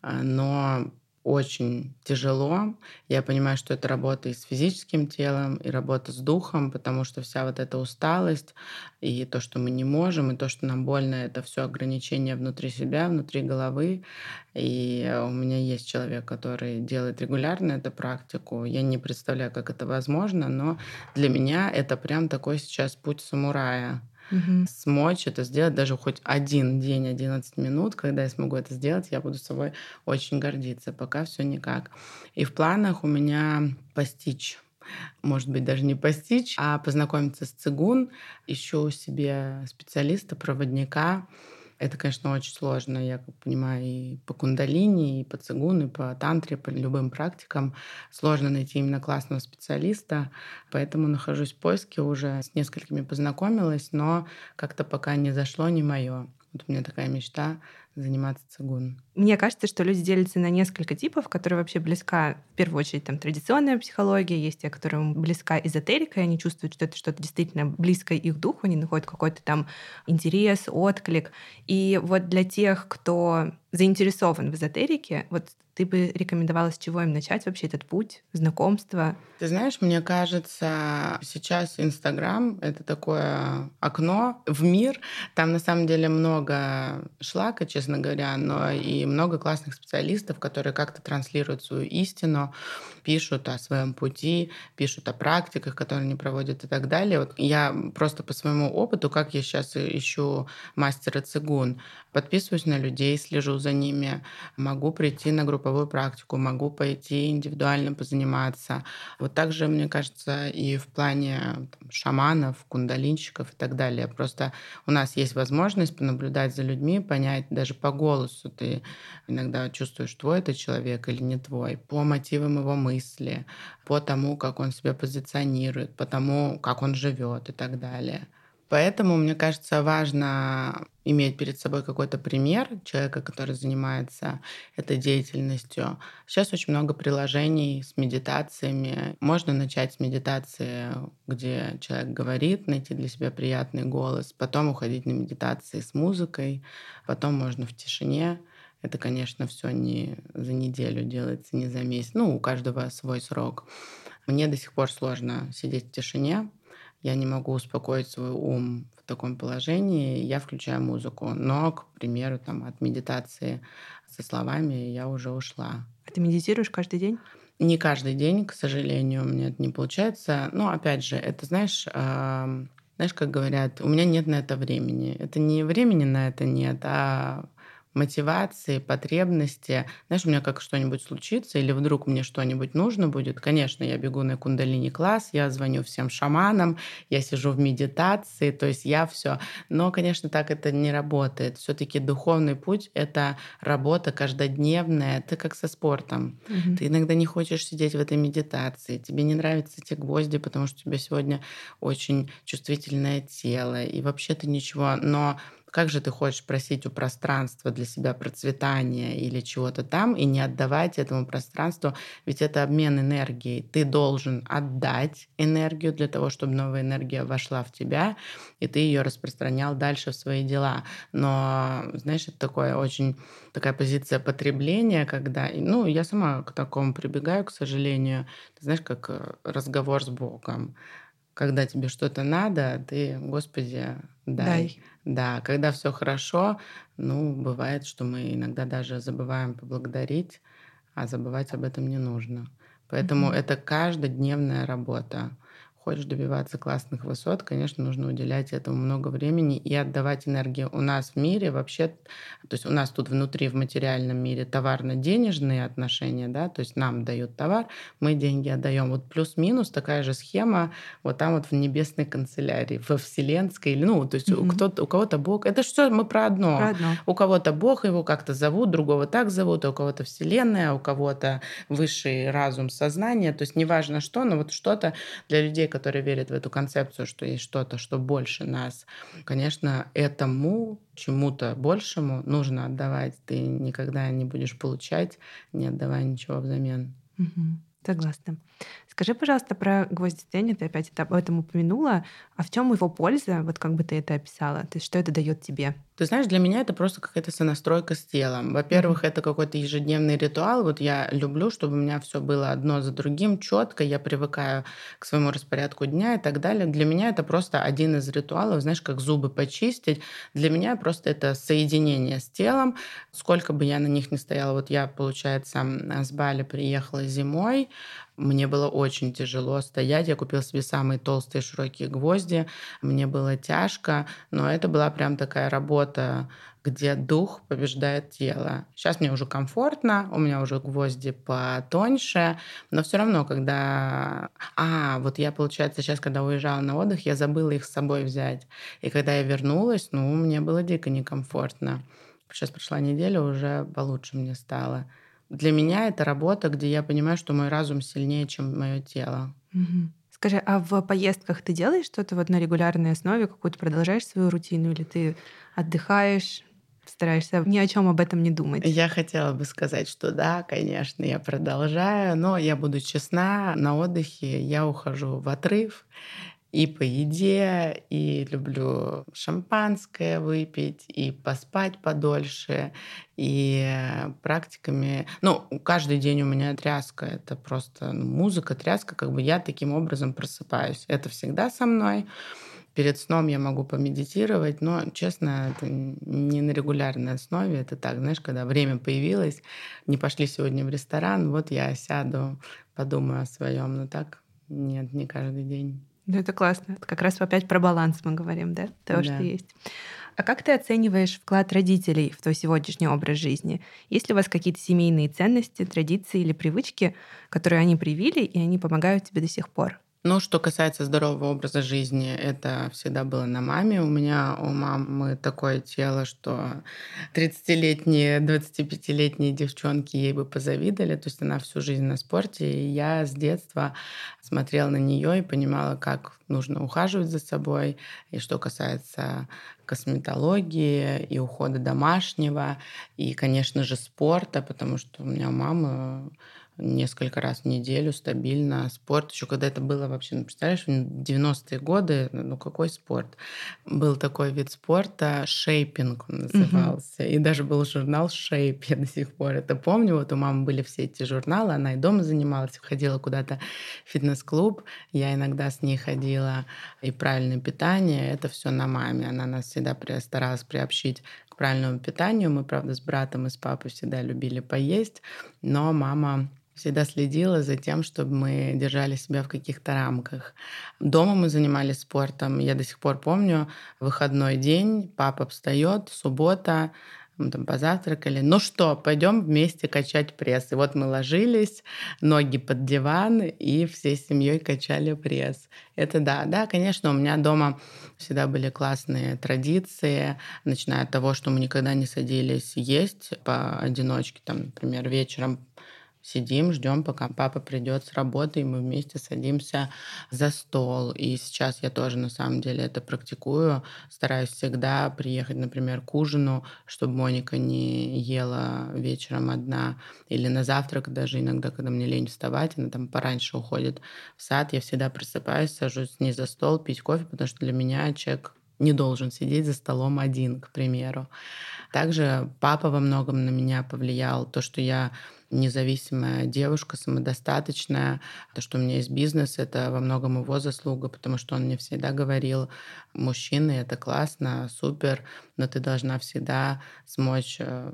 а, но очень тяжело. Я понимаю, что это работа и с физическим телом, и работа с духом, потому что вся вот эта усталость, и то, что мы не можем, и то, что нам больно, это все ограничения внутри себя, внутри головы. И у меня есть человек, который делает регулярно эту практику. Я не представляю, как это возможно, но для меня это прям такой сейчас путь самурая угу. смочь это сделать даже хоть один день, 11 минут, когда я смогу это сделать, я буду собой очень гордиться. Пока все никак. И в планах у меня постичь может быть, даже не постичь, а познакомиться с цигун. Ищу себе специалиста, проводника. Это, конечно, очень сложно, я как понимаю, и по кундалини, и по цигун, и по тантре, по любым практикам. Сложно найти именно классного специалиста, поэтому нахожусь в поиске, уже с несколькими познакомилась, но как-то пока не зашло, не мое. Вот у меня такая мечта заниматься цигун.
Мне кажется, что люди делятся на несколько типов, которые вообще близка, в первую очередь, там, традиционная психология, есть те, которым близка эзотерика, и они чувствуют, что это что-то действительно близкое их духу, они находят какой-то там интерес, отклик. И вот для тех, кто заинтересован в эзотерике, вот ты бы рекомендовала, с чего им начать вообще этот путь, знакомства?
Ты знаешь, мне кажется, сейчас Инстаграм — это такое окно в мир. Там на самом деле много шлака, честно говоря, но и много классных специалистов, которые как-то транслируют свою истину, пишут о своем пути, пишут о практиках, которые они проводят и так далее. Вот я просто по своему опыту, как я сейчас ищу мастера цигун, подписываюсь на людей, слежу за ними, могу прийти на групповую практику, могу пойти индивидуально позаниматься. Вот также, мне кажется, и в плане там, шаманов, кундалинщиков и так далее. Просто у нас есть возможность понаблюдать за людьми, понять даже по голосу. Ты иногда чувствуешь, твой это человек или не твой, по мотивам его мысли, по тому, как он себя позиционирует, по тому, как он живет и так далее. Поэтому, мне кажется, важно иметь перед собой какой-то пример человека, который занимается этой деятельностью. Сейчас очень много приложений с медитациями. Можно начать с медитации, где человек говорит, найти для себя приятный голос, потом уходить на медитации с музыкой, потом можно в тишине. Это, конечно, все не за неделю делается, не за месяц. Ну, у каждого свой срок. Мне до сих пор сложно сидеть в тишине, я не могу успокоить свой ум в таком положении, я включаю музыку. Но, к примеру, там, от медитации со словами я уже ушла.
А ты медитируешь каждый день?
Не каждый день, к сожалению, у меня это не получается. Но, опять же, это, знаешь, э, знаешь, как говорят, у меня нет на это времени. Это не времени на это нет, а мотивации, потребности. Знаешь, у меня как что-нибудь случится, или вдруг мне что-нибудь нужно будет, конечно, я бегу на кундалини-класс, я звоню всем шаманам, я сижу в медитации, то есть я все. Но, конечно, так это не работает. Все-таки духовный путь — это работа каждодневная. Ты как со спортом. Угу. Ты иногда не хочешь сидеть в этой медитации, тебе не нравятся эти гвозди, потому что у тебя сегодня очень чувствительное тело, и вообще ты ничего. Но как же ты хочешь просить у пространства для себя процветания или чего-то там и не отдавать этому пространству? Ведь это обмен энергией. Ты должен отдать энергию для того, чтобы новая энергия вошла в тебя, и ты ее распространял дальше в свои дела. Но, знаешь, это такое очень такая позиция потребления, когда, ну, я сама к такому прибегаю, к сожалению. Ты знаешь, как э, разговор с Богом когда тебе что-то надо, ты, Господи, дай. дай. Да, когда все хорошо, ну, бывает, что мы иногда даже забываем поблагодарить, а забывать об этом не нужно. Поэтому mm-hmm. это каждодневная работа хочешь добиваться классных высот, конечно, нужно уделять этому много времени и отдавать энергию. У нас в мире вообще, то есть у нас тут внутри в материальном мире товарно-денежные отношения, да, то есть нам дают товар, мы деньги отдаем. Вот плюс-минус такая же схема вот там вот в небесной канцелярии, во вселенской, ну, то есть mm-hmm. кто-то, у кого-то Бог, это все мы про одно.
про одно.
У кого-то Бог его как-то зовут, другого так зовут, а у кого-то вселенная, а у кого-то высший разум, сознание, то есть неважно что, но вот что-то для людей, которые верят в эту концепцию, что есть что-то, что больше нас, конечно, этому чему-то большему нужно отдавать. Ты никогда не будешь получать, не отдавая ничего взамен.
Угу. Согласна. Скажи, пожалуйста, про гвоздидение, ты опять об этом упомянула. А в чем его польза? Вот как бы ты это описала? То есть что это дает тебе?
Ты знаешь, для меня это просто какая-то сонастройка с телом. Во-первых, это какой-то ежедневный ритуал. Вот я люблю, чтобы у меня все было одно за другим, четко. Я привыкаю к своему распорядку дня и так далее. Для меня это просто один из ритуалов, знаешь, как зубы почистить. Для меня просто это соединение с телом. Сколько бы я на них ни стояла, вот я, получается, с Бали приехала зимой, Мне было очень тяжело стоять. Я купил себе самые толстые широкие гвозди. Мне было тяжко, но это была прям такая работа где дух побеждает тело. Сейчас мне уже комфортно, у меня уже гвозди потоньше, но все равно, когда... А, вот я, получается, сейчас, когда уезжала на отдых, я забыла их с собой взять. И когда я вернулась, ну, мне было дико некомфортно. Сейчас прошла неделя, уже получше мне стало. Для меня это работа, где я понимаю, что мой разум сильнее, чем мое тело.
Угу. Скажи, а в поездках ты делаешь что-то вот на регулярной основе, какую-то продолжаешь свою рутину, или ты отдыхаешь, стараешься ни о чем об этом не думать.
Я хотела бы сказать, что да, конечно, я продолжаю, но я буду честна, на отдыхе я ухожу в отрыв и по еде, и люблю шампанское выпить, и поспать подольше, и практиками. Ну, каждый день у меня тряска, это просто ну, музыка, тряска, как бы я таким образом просыпаюсь. Это всегда со мной перед сном я могу помедитировать, но, честно, это не на регулярной основе. Это так, знаешь, когда время появилось, не пошли сегодня в ресторан, вот я сяду, подумаю о своем. Но так нет, не каждый день.
Ну, это классно. Это как раз опять про баланс мы говорим, да? То, да. что есть. А как ты оцениваешь вклад родителей в твой сегодняшний образ жизни? Есть ли у вас какие-то семейные ценности, традиции или привычки, которые они привили, и они помогают тебе до сих пор?
Ну, что касается здорового образа жизни, это всегда было на маме. У меня у мамы такое тело, что 30-летние, 25-летние девчонки ей бы позавидовали. То есть она всю жизнь на спорте. И я с детства смотрела на нее и понимала, как нужно ухаживать за собой. И что касается косметологии и ухода домашнего, и, конечно же, спорта, потому что у меня у мамы несколько раз в неделю стабильно. Спорт, еще когда это было вообще, ну, представляешь, в 90-е годы, ну какой спорт? Был такой вид спорта, шейпинг он назывался. Угу. И даже был журнал «Шейп», я до сих пор это помню. Вот у мамы были все эти журналы, она и дома занималась, ходила куда-то в фитнес-клуб. Я иногда с ней ходила. И правильное питание, это все на маме. Она нас всегда старалась приобщить правильному питанию. Мы, правда, с братом и с папой всегда любили поесть, но мама всегда следила за тем, чтобы мы держали себя в каких-то рамках. Дома мы занимались спортом. Я до сих пор помню, выходной день, папа встает, суббота, мы там позавтракали. Ну что, пойдем вместе качать пресс. И вот мы ложились, ноги под диван, и всей семьей качали пресс. Это да, да, конечно, у меня дома всегда были классные традиции, начиная от того, что мы никогда не садились есть поодиночке, там, например, вечером сидим, ждем, пока папа придет с работы, и мы вместе садимся за стол. И сейчас я тоже на самом деле это практикую. Стараюсь всегда приехать, например, к ужину, чтобы Моника не ела вечером одна. Или на завтрак даже иногда, когда мне лень вставать, она там пораньше уходит в сад, я всегда просыпаюсь, сажусь с ней за стол, пить кофе, потому что для меня человек не должен сидеть за столом один, к примеру. Также папа во многом на меня повлиял. То, что я независимая девушка, самодостаточная. То, что у меня есть бизнес, это во многом его заслуга, потому что он мне всегда говорил, мужчины, это классно, супер, но ты должна всегда смочь э,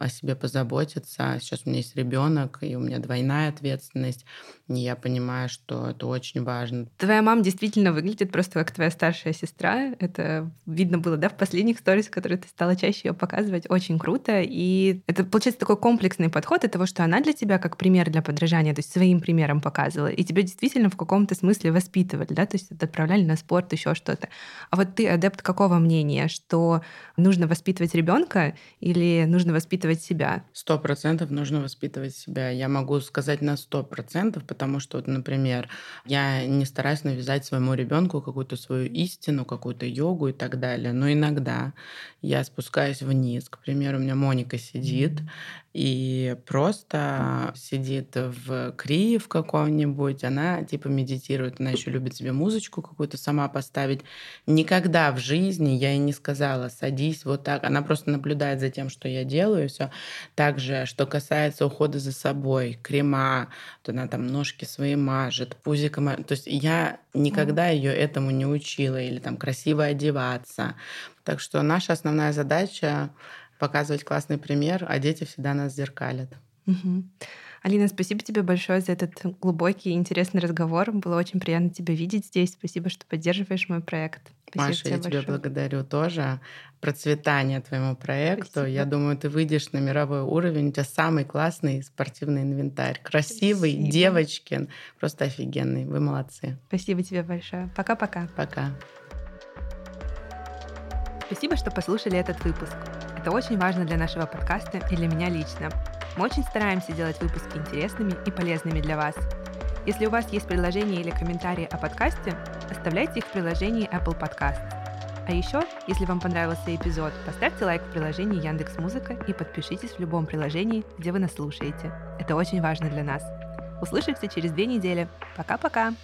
о себе позаботиться. Сейчас у меня есть ребенок, и у меня двойная ответственность, и я понимаю, что это очень важно.
Твоя мама действительно выглядит просто как твоя старшая сестра. Это видно было, да, в последних сторис, которые ты стала чаще ее показывать. Очень круто. И это, получается, такой комплексный подход от того, что она для тебя как пример для подражания, то есть своим примером показывала, и тебя действительно в каком-то смысле воспитывали, да, то есть отправляли на спорт, еще что-то. А вот ты адепт какого мнения, что нужно воспитывать ребенка или нужно воспитывать себя?
Сто процентов нужно воспитывать себя. Я могу сказать на сто процентов, потому что, вот, например, я не стараюсь навязать своему ребенку какую-то свою истину, какую-то йогу и так далее. Но иногда я спускаюсь вниз. К примеру, у меня Моника сидит, и просто сидит в крии в каком-нибудь, она типа медитирует, она еще любит себе музычку какую-то сама поставить. Никогда в жизни я ей не сказала, садись вот так. Она просто наблюдает за тем, что я делаю, все. Также, что касается ухода за собой, крема, то она там ножки свои мажет, пузиком. То есть я никогда ее этому не учила или там красиво одеваться. Так что наша основная задача показывать классный пример, а дети всегда нас зеркалят.
Угу. Алина, спасибо тебе большое за этот глубокий и интересный разговор. Было очень приятно тебя видеть здесь. Спасибо, что поддерживаешь мой проект.
Спасибо Маша, я большое. тебя благодарю тоже. Процветание твоему проекту. Спасибо. Я думаю, ты выйдешь на мировой уровень. У тебя самый классный спортивный инвентарь. Красивый, Спасибо. девочкин. Просто офигенный. Вы молодцы.
Спасибо тебе большое. Пока-пока.
Пока.
Спасибо, что послушали этот выпуск. Это очень важно для нашего подкаста и для меня лично. Мы очень стараемся делать выпуски интересными и полезными для вас. Если у вас есть предложения или комментарии о подкасте, оставляйте их в приложении Apple Podcast. А еще, если вам понравился эпизод, поставьте лайк в приложении Яндекс Музыка и подпишитесь в любом приложении, где вы нас слушаете. Это очень важно для нас. Услышимся через две недели. Пока-пока!